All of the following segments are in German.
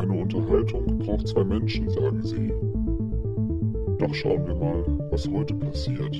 Eine Unterhaltung braucht zwei Menschen, sagen sie. Doch schauen wir mal, was heute passiert.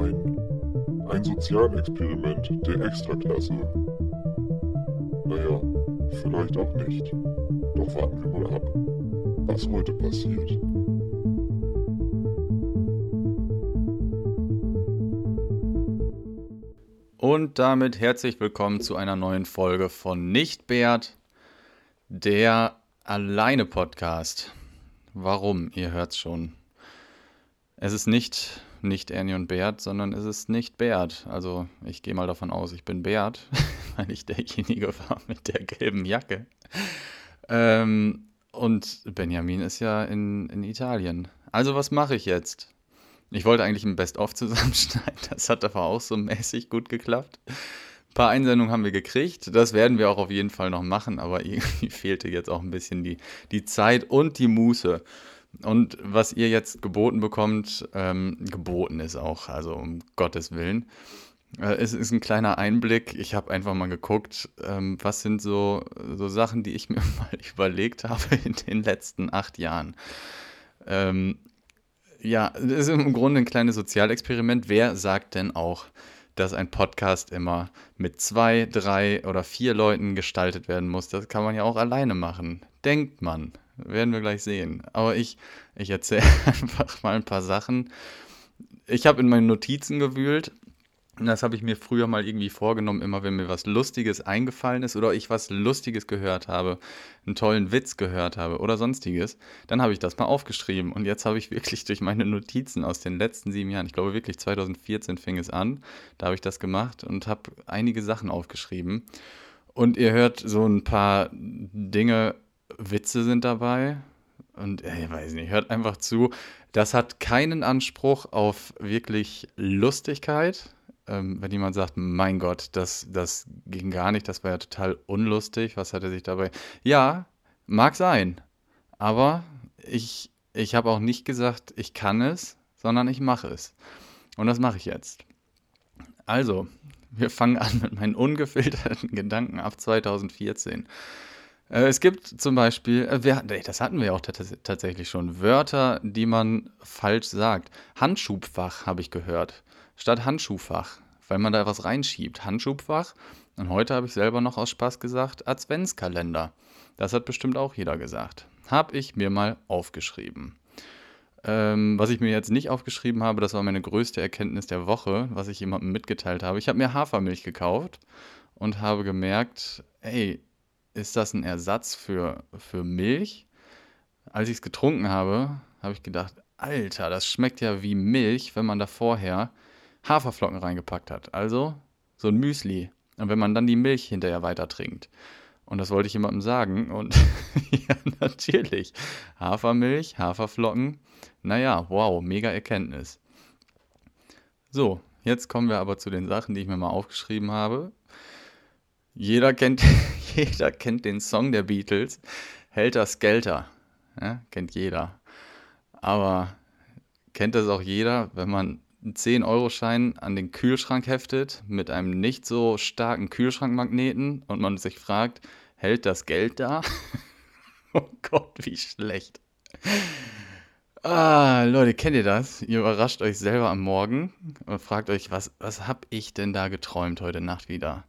Ein, ein Sozialexperiment der Extraklasse. Naja, vielleicht auch nicht. Doch warten wir mal ab, was heute passiert. Und damit herzlich willkommen zu einer neuen Folge von Nicht Bert, der Alleine Podcast. Warum? Ihr hört's schon. Es ist nicht nicht Ernie und Bert, sondern es ist nicht Bert. Also ich gehe mal davon aus, ich bin Bert, weil ich derjenige war mit der gelben Jacke. Ähm, und Benjamin ist ja in, in Italien. Also was mache ich jetzt? Ich wollte eigentlich ein Best-of zusammenschneiden. Das hat aber auch so mäßig gut geklappt. Ein paar Einsendungen haben wir gekriegt. Das werden wir auch auf jeden Fall noch machen. Aber irgendwie fehlte jetzt auch ein bisschen die, die Zeit und die Muße. Und was ihr jetzt geboten bekommt, ähm, geboten ist auch, also um Gottes Willen. Äh, es ist ein kleiner Einblick. Ich habe einfach mal geguckt, ähm, was sind so, so Sachen, die ich mir mal überlegt habe in den letzten acht Jahren. Ähm, ja, das ist im Grunde ein kleines Sozialexperiment. Wer sagt denn auch, dass ein Podcast immer mit zwei, drei oder vier Leuten gestaltet werden muss? Das kann man ja auch alleine machen. Denkt man. Werden wir gleich sehen. Aber ich, ich erzähle einfach mal ein paar Sachen. Ich habe in meinen Notizen gewühlt das habe ich mir früher mal irgendwie vorgenommen, immer wenn mir was Lustiges eingefallen ist oder ich was Lustiges gehört habe, einen tollen Witz gehört habe oder sonstiges, dann habe ich das mal aufgeschrieben. Und jetzt habe ich wirklich durch meine Notizen aus den letzten sieben Jahren, ich glaube wirklich 2014 fing es an, da habe ich das gemacht und habe einige Sachen aufgeschrieben. Und ihr hört so ein paar Dinge, Witze sind dabei. Und ich weiß nicht, hört einfach zu. Das hat keinen Anspruch auf wirklich Lustigkeit ähm, wenn jemand sagt, mein Gott, das, das ging gar nicht, das war ja total unlustig, was hat er sich dabei. Ja, mag sein. Aber ich, ich habe auch nicht gesagt, ich kann es, sondern ich mache es. Und das mache ich jetzt. Also, wir fangen an mit meinen ungefilterten Gedanken ab 2014. Äh, es gibt zum Beispiel, äh, das hatten wir auch tatsächlich schon, Wörter, die man falsch sagt. Handschubfach habe ich gehört statt Handschuhfach, weil man da was reinschiebt. Handschuhfach. Und heute habe ich selber noch aus Spaß gesagt, Adventskalender. Das hat bestimmt auch jeder gesagt. Habe ich mir mal aufgeschrieben. Ähm, was ich mir jetzt nicht aufgeschrieben habe, das war meine größte Erkenntnis der Woche, was ich jemandem mitgeteilt habe. Ich habe mir Hafermilch gekauft und habe gemerkt, ey, ist das ein Ersatz für, für Milch? Als ich es getrunken habe, habe ich gedacht, Alter, das schmeckt ja wie Milch, wenn man da vorher Haferflocken reingepackt hat. Also so ein Müsli. Und wenn man dann die Milch hinterher weiter trinkt. Und das wollte ich jemandem sagen. Und ja, natürlich. Hafermilch, Haferflocken. Naja, wow, mega Erkenntnis. So, jetzt kommen wir aber zu den Sachen, die ich mir mal aufgeschrieben habe. Jeder kennt, jeder kennt den Song der Beatles. Helter Skelter. Ja, kennt jeder. Aber kennt das auch jeder, wenn man 10-Euro-Schein an den Kühlschrank heftet mit einem nicht so starken Kühlschrankmagneten und man sich fragt, hält das Geld da? oh Gott, wie schlecht. Ah, Leute, kennt ihr das? Ihr überrascht euch selber am Morgen und fragt euch, was, was hab ich denn da geträumt heute Nacht wieder?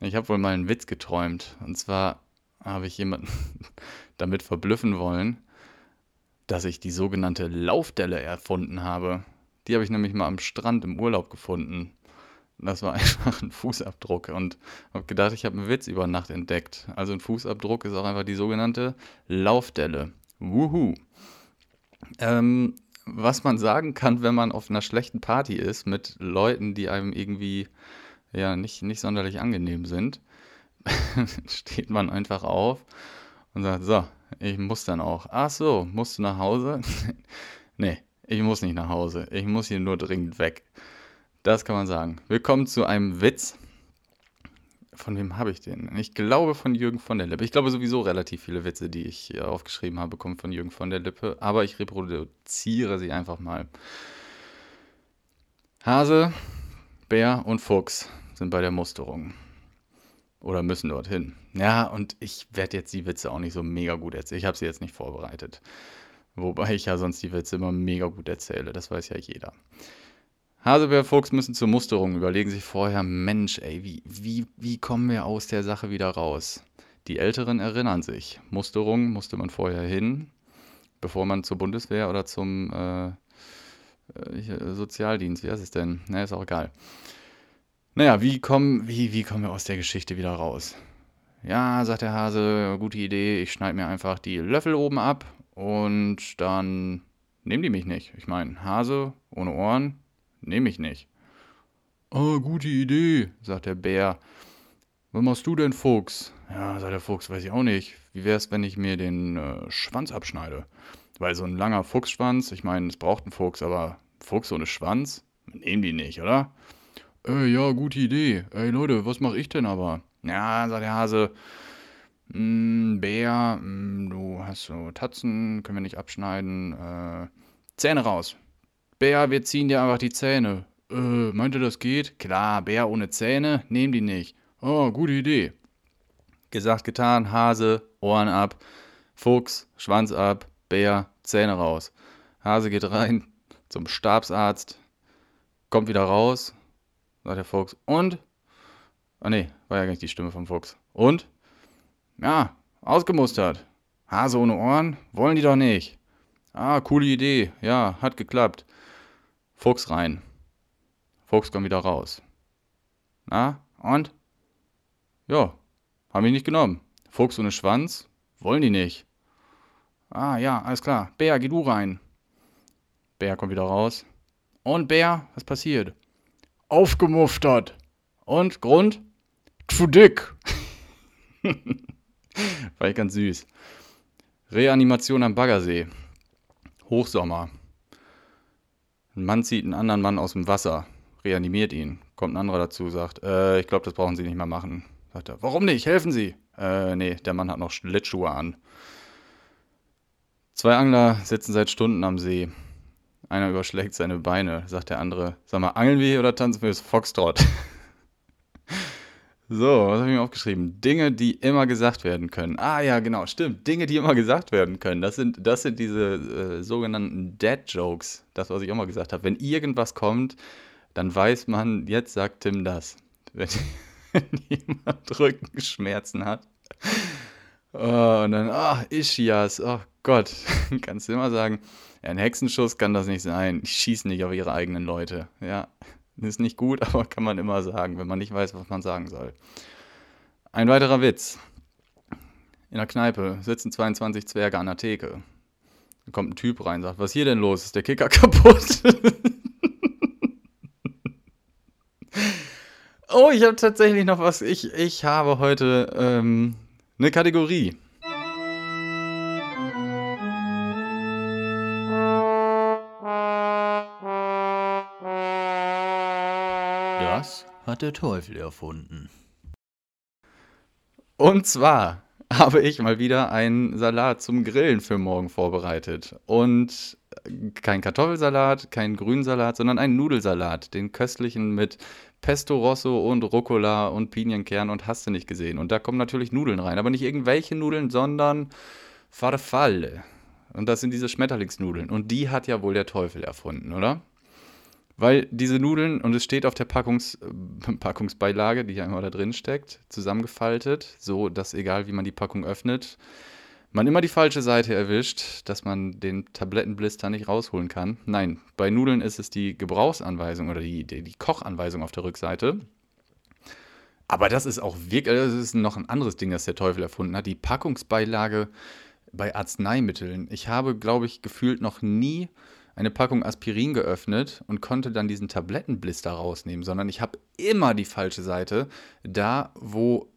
Ich habe wohl mal einen Witz geträumt. Und zwar habe ich jemanden damit verblüffen wollen, dass ich die sogenannte Laufdelle erfunden habe. Die habe ich nämlich mal am Strand im Urlaub gefunden. Das war einfach ein Fußabdruck und habe gedacht, ich habe einen Witz über Nacht entdeckt. Also ein Fußabdruck ist auch einfach die sogenannte Laufdelle. Wuhu. Ähm, was man sagen kann, wenn man auf einer schlechten Party ist mit Leuten, die einem irgendwie ja nicht, nicht sonderlich angenehm sind, steht man einfach auf und sagt, so, ich muss dann auch. Ach so, musst du nach Hause? nee, ich muss nicht nach Hause. Ich muss hier nur dringend weg. Das kann man sagen. Willkommen zu einem Witz. Von wem habe ich den? Ich glaube von Jürgen von der Lippe. Ich glaube sowieso relativ viele Witze, die ich hier aufgeschrieben habe, kommen von Jürgen von der Lippe. Aber ich reproduziere sie einfach mal. Hase, Bär und Fuchs sind bei der Musterung. oder müssen dorthin. Ja, und ich werde jetzt die Witze auch nicht so mega gut erzählen. Ich habe sie jetzt nicht vorbereitet. Wobei ich ja sonst die Witze immer mega gut erzähle. Das weiß ja jeder. Hasebär Fuchs müssen zur Musterung, überlegen sich vorher, Mensch, ey, wie, wie, wie kommen wir aus der Sache wieder raus? Die Älteren erinnern sich. Musterung musste man vorher hin, bevor man zur Bundeswehr oder zum äh, äh Sozialdienst, wie heißt es denn? Na, ist auch egal. Naja, wie kommen, wie, wie kommen wir aus der Geschichte wieder raus? Ja, sagt der Hase, gute Idee, ich schneide mir einfach die Löffel oben ab und dann nehmen die mich nicht. Ich meine, Hase ohne Ohren, nehme ich nicht. Ah, gute Idee, sagt der Bär. Was machst du denn, Fuchs? Ja, sagt der Fuchs, weiß ich auch nicht. Wie wär's, wenn ich mir den äh, Schwanz abschneide? Weil so ein langer Fuchsschwanz, ich meine, es braucht einen Fuchs, aber Fuchs ohne Schwanz? Nehmen die nicht, oder? Äh, ja, gute Idee. Ey, Leute, was mache ich denn aber? Ja, sagt der Hase. Mm, Bär, mm, du hast so Tatzen, können wir nicht abschneiden. Äh, Zähne raus. Bär, wir ziehen dir einfach die Zähne. Äh, meint ihr, das geht? Klar, Bär ohne Zähne, nehmen die nicht. Oh, gute Idee. Gesagt, getan, Hase, Ohren ab, Fuchs, Schwanz ab, Bär, Zähne raus. Hase geht rein zum Stabsarzt, kommt wieder raus, sagt der Fuchs. Und? Ah nee, war ja gar nicht die Stimme vom Fuchs. Und? Ja, ausgemustert. Hase ohne Ohren? Wollen die doch nicht. Ah, coole Idee. Ja, hat geklappt. Fuchs rein. Fuchs kommt wieder raus. Na, und? Ja, haben ich nicht genommen. Fuchs ohne Schwanz? Wollen die nicht. Ah, ja, alles klar. Bär, geh du rein. Bär kommt wieder raus. Und Bär, was passiert? aufgemuftert. Und Grund? Zu dick. War ich ganz süß. Reanimation am Baggersee. Hochsommer. Ein Mann zieht einen anderen Mann aus dem Wasser, reanimiert ihn. Kommt ein anderer dazu, sagt, äh, ich glaube, das brauchen Sie nicht mehr machen. Sagt er, warum nicht? Helfen Sie. Äh, nee, der Mann hat noch Schlittschuhe an. Zwei Angler sitzen seit Stunden am See. Einer überschlägt seine Beine, sagt der andere, sag mal, angeln wir oder tanzen wir das Foxtrot? so, was habe ich mir aufgeschrieben? Dinge, die immer gesagt werden können. Ah ja, genau, stimmt. Dinge, die immer gesagt werden können. Das sind, das sind diese äh, sogenannten Dead-Jokes. Das, was ich mal gesagt habe. Wenn irgendwas kommt, dann weiß man, jetzt sagt Tim das. Wenn, wenn jemand Rückenschmerzen hat. Oh, und dann, ach, oh, Ischias, oh Gott. Kannst du immer sagen, ein Hexenschuss kann das nicht sein. Die schießen nicht auf ihre eigenen Leute. Ja, ist nicht gut, aber kann man immer sagen, wenn man nicht weiß, was man sagen soll. Ein weiterer Witz. In der Kneipe sitzen 22 Zwerge an der Theke. Dann kommt ein Typ rein und sagt, was hier denn los? Ist der Kicker kaputt? oh, ich habe tatsächlich noch was. Ich, ich habe heute ähm, eine Kategorie. Hat der Teufel erfunden. Und zwar habe ich mal wieder einen Salat zum Grillen für morgen vorbereitet. Und kein Kartoffelsalat, kein Grünsalat, sondern einen Nudelsalat. Den köstlichen mit Pesto Rosso und Rucola und Pinienkern und hast du nicht gesehen. Und da kommen natürlich Nudeln rein. Aber nicht irgendwelche Nudeln, sondern Farfalle. Und das sind diese Schmetterlingsnudeln. Und die hat ja wohl der Teufel erfunden, oder? Weil diese Nudeln, und es steht auf der Packungs, Packungsbeilage, die ja immer da drin steckt, zusammengefaltet, so dass egal wie man die Packung öffnet, man immer die falsche Seite erwischt, dass man den Tablettenblister nicht rausholen kann. Nein, bei Nudeln ist es die Gebrauchsanweisung oder die, die, die Kochanweisung auf der Rückseite. Aber das ist auch wirklich, das ist noch ein anderes Ding, das der Teufel erfunden hat. Die Packungsbeilage bei Arzneimitteln. Ich habe, glaube ich, gefühlt noch nie eine Packung Aspirin geöffnet und konnte dann diesen Tablettenblister rausnehmen, sondern ich habe immer die falsche Seite, da wo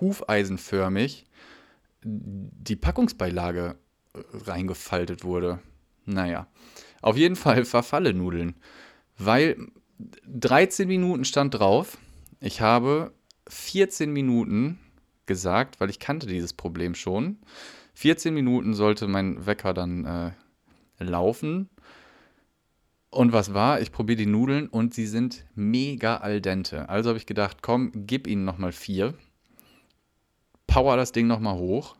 hufeisenförmig die Packungsbeilage äh, reingefaltet wurde. Naja, auf jeden Fall verfalle Nudeln, weil 13 Minuten stand drauf. Ich habe 14 Minuten gesagt, weil ich kannte dieses Problem schon. 14 Minuten sollte mein Wecker dann äh, laufen und was war? Ich probiere die Nudeln und sie sind mega al dente. Also habe ich gedacht, komm, gib ihnen nochmal vier. power das Ding nochmal hoch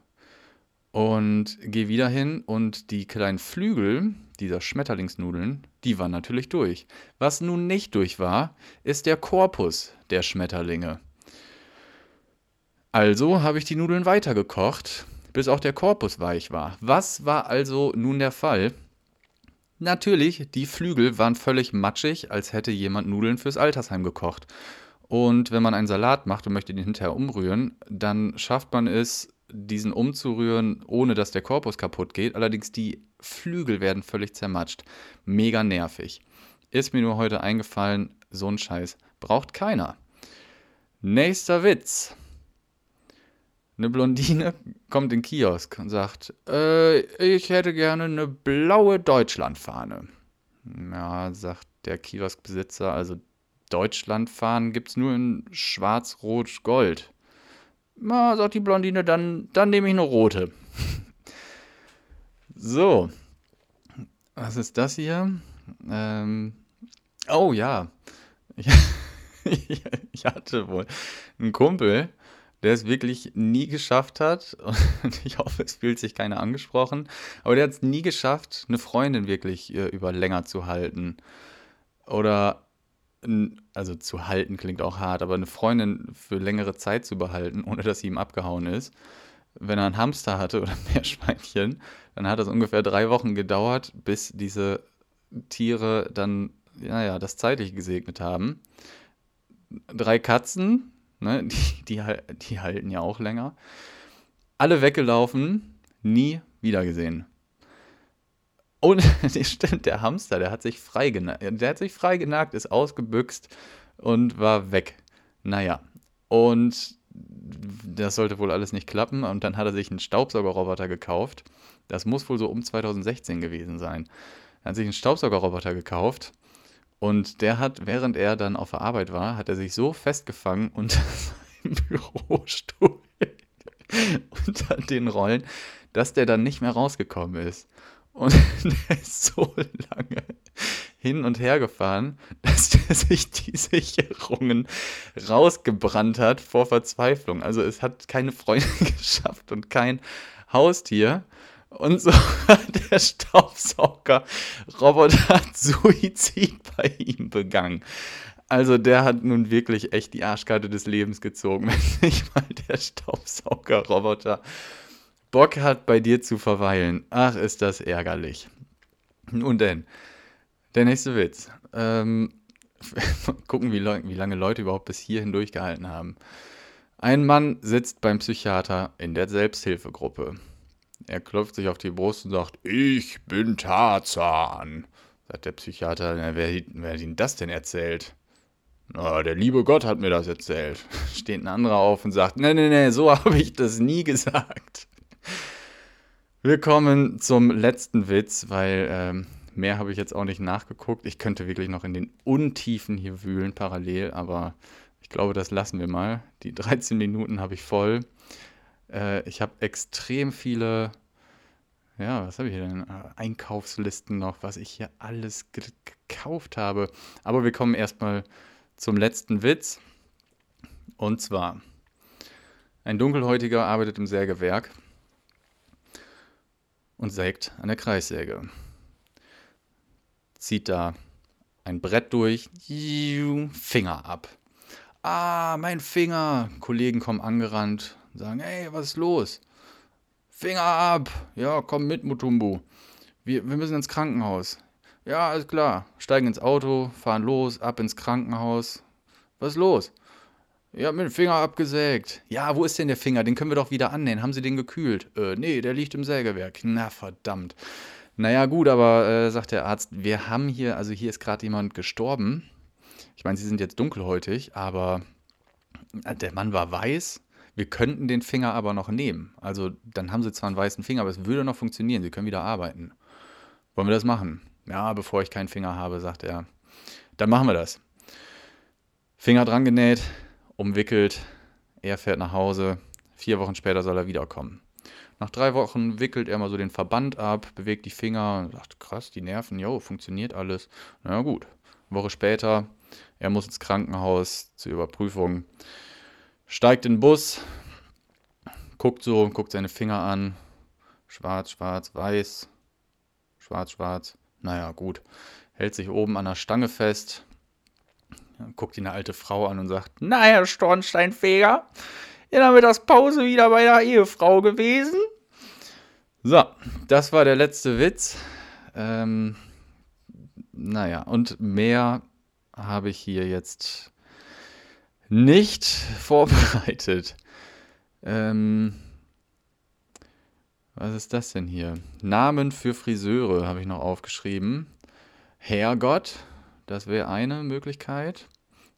und gehe wieder hin und die kleinen Flügel dieser Schmetterlingsnudeln, die waren natürlich durch. Was nun nicht durch war, ist der Korpus der Schmetterlinge. Also habe ich die Nudeln weitergekocht, bis auch der Korpus weich war. Was war also nun der Fall? Natürlich, die Flügel waren völlig matschig, als hätte jemand Nudeln fürs Altersheim gekocht. Und wenn man einen Salat macht und möchte den hinterher umrühren, dann schafft man es, diesen umzurühren, ohne dass der Korpus kaputt geht. Allerdings die Flügel werden völlig zermatscht. Mega nervig. Ist mir nur heute eingefallen, so ein Scheiß braucht keiner. Nächster Witz. Eine Blondine kommt in den Kiosk und sagt, äh, ich hätte gerne eine blaue Deutschlandfahne. Ja, sagt der Kioskbesitzer, also Deutschlandfahnen gibt es nur in schwarz, rot, gold. Na, sagt die Blondine, dann, dann nehme ich eine rote. so. Was ist das hier? Ähm, oh ja. Ich, ich hatte wohl einen Kumpel, der es wirklich nie geschafft hat. Und ich hoffe, es fühlt sich keiner angesprochen. Aber der hat es nie geschafft, eine Freundin wirklich äh, über länger zu halten. Oder also zu halten klingt auch hart, aber eine Freundin für längere Zeit zu behalten, ohne dass sie ihm abgehauen ist. Wenn er einen Hamster hatte oder Meerschweinchen, dann hat es ungefähr drei Wochen gedauert, bis diese Tiere dann, naja, das zeitlich gesegnet haben. Drei Katzen, ne, die, die, die halten ja auch länger. Alle weggelaufen, nie wiedergesehen. Und stimmt, der Hamster, der hat sich freigenagt. Der hat sich freigenagt, ist ausgebüxt und war weg. Naja. Und das sollte wohl alles nicht klappen. Und dann hat er sich einen Staubsaugerroboter gekauft. Das muss wohl so um 2016 gewesen sein. Er hat sich einen Staubsaugerroboter gekauft. Und der hat, während er dann auf der Arbeit war, hat er sich so festgefangen unter seinem Bürostuhl, unter den Rollen, dass der dann nicht mehr rausgekommen ist. Und der ist so lange hin und her gefahren, dass der sich die Sicherungen rausgebrannt hat vor Verzweiflung. Also es hat keine Freundin geschafft und kein Haustier. Und so hat der Staubsauger-Roboter Suizid bei ihm begangen. Also der hat nun wirklich echt die Arschkarte des Lebens gezogen, wenn nicht mal der Staubsauger-Roboter Bock hat, bei dir zu verweilen. Ach, ist das ärgerlich. Nun denn, der nächste Witz. Ähm, gucken, wie, wie lange Leute überhaupt bis hierhin durchgehalten haben. Ein Mann sitzt beim Psychiater in der Selbsthilfegruppe. Er klopft sich auf die Brust und sagt, ich bin Tarzan. Sagt der Psychiater, na, wer, wer hat Ihnen das denn erzählt? Na, der liebe Gott hat mir das erzählt. Steht ein anderer auf und sagt, nee, nee, nee, so habe ich das nie gesagt. Wir kommen zum letzten Witz, weil ähm, mehr habe ich jetzt auch nicht nachgeguckt. Ich könnte wirklich noch in den Untiefen hier wühlen parallel, aber ich glaube, das lassen wir mal. Die 13 Minuten habe ich voll. Äh, ich habe extrem viele, ja, was habe ich hier denn? Äh, Einkaufslisten noch, was ich hier alles gekauft habe. Aber wir kommen erstmal zum letzten Witz. Und zwar, ein Dunkelhäutiger arbeitet im Sägewerk und sägt an der Kreissäge. Zieht da ein Brett durch, Finger ab. Ah, mein Finger! Kollegen kommen angerannt und sagen, hey, was ist los? Finger ab! Ja, komm mit, Mutumbu. Wir, wir müssen ins Krankenhaus. Ja, alles klar. Steigen ins Auto, fahren los, ab ins Krankenhaus. Was ist los? Ich hab mir den Finger abgesägt. Ja, wo ist denn der Finger? Den können wir doch wieder annähen. Haben Sie den gekühlt? Äh, nee, der liegt im Sägewerk. Na, verdammt. Naja, gut, aber, äh, sagt der Arzt, wir haben hier, also hier ist gerade jemand gestorben. Ich meine, Sie sind jetzt dunkelhäutig, aber äh, der Mann war weiß. Wir könnten den Finger aber noch nehmen. Also, dann haben Sie zwar einen weißen Finger, aber es würde noch funktionieren. Sie können wieder arbeiten. Wollen wir das machen? Ja, bevor ich keinen Finger habe, sagt er. Dann machen wir das. Finger dran genäht, umwickelt. Er fährt nach Hause. Vier Wochen später soll er wiederkommen. Nach drei Wochen wickelt er mal so den Verband ab, bewegt die Finger und sagt, krass, die Nerven, jo, funktioniert alles. Na gut. Eine Woche später, er muss ins Krankenhaus zur Überprüfung, steigt in den Bus, guckt so, guckt seine Finger an. Schwarz, schwarz, weiß. Schwarz, schwarz. Naja, gut. Hält sich oben an der Stange fest. Guckt ihn eine alte Frau an und sagt: Na, Herr Stornsteinfeger, in der Mittagspause wieder bei der Ehefrau gewesen. So, das war der letzte Witz. Ähm, naja, und mehr habe ich hier jetzt nicht vorbereitet. Ähm, was ist das denn hier? Namen für Friseure habe ich noch aufgeschrieben. Herrgott, das wäre eine Möglichkeit.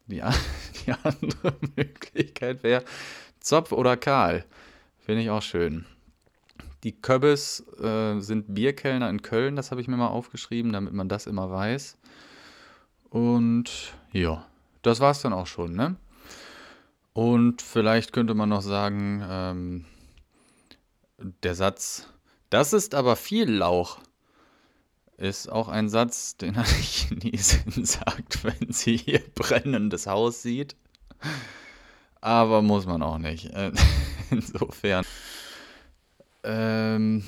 Die, die andere Möglichkeit wäre Zopf oder Karl. Finde ich auch schön. Die Köbbes äh, sind Bierkellner in Köln, das habe ich mir mal aufgeschrieben, damit man das immer weiß. Und ja, das war es dann auch schon, ne? Und vielleicht könnte man noch sagen, ähm, der Satz, das ist aber viel Lauch, ist auch ein Satz, den eine Chinesin sagt, wenn sie ihr brennendes Haus sieht. Aber muss man auch nicht. Äh, insofern ähm,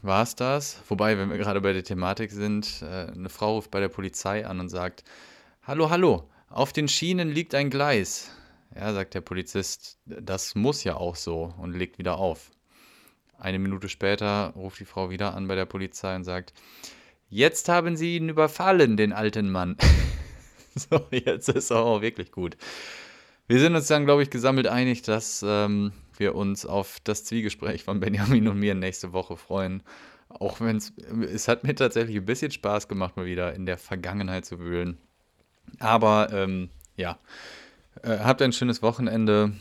war es das. Wobei, wenn wir gerade bei der Thematik sind, äh, eine Frau ruft bei der Polizei an und sagt, hallo, hallo, auf den Schienen liegt ein Gleis. Ja, sagt der Polizist, das muss ja auch so und legt wieder auf. Eine Minute später ruft die Frau wieder an bei der Polizei und sagt, jetzt haben sie ihn überfallen, den alten Mann. so, jetzt ist er auch wirklich gut. Wir sind uns dann, glaube ich, gesammelt einig, dass ähm, wir uns auf das Zwiegespräch von Benjamin und mir nächste Woche freuen. Auch wenn es, es hat mir tatsächlich ein bisschen Spaß gemacht, mal wieder in der Vergangenheit zu wühlen. Aber ähm, ja, äh, habt ein schönes Wochenende.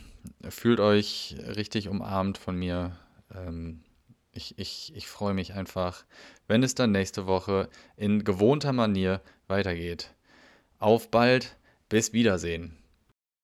Fühlt euch richtig umarmt von mir. Ähm, ich, ich, ich freue mich einfach, wenn es dann nächste Woche in gewohnter Manier weitergeht. Auf bald, bis Wiedersehen.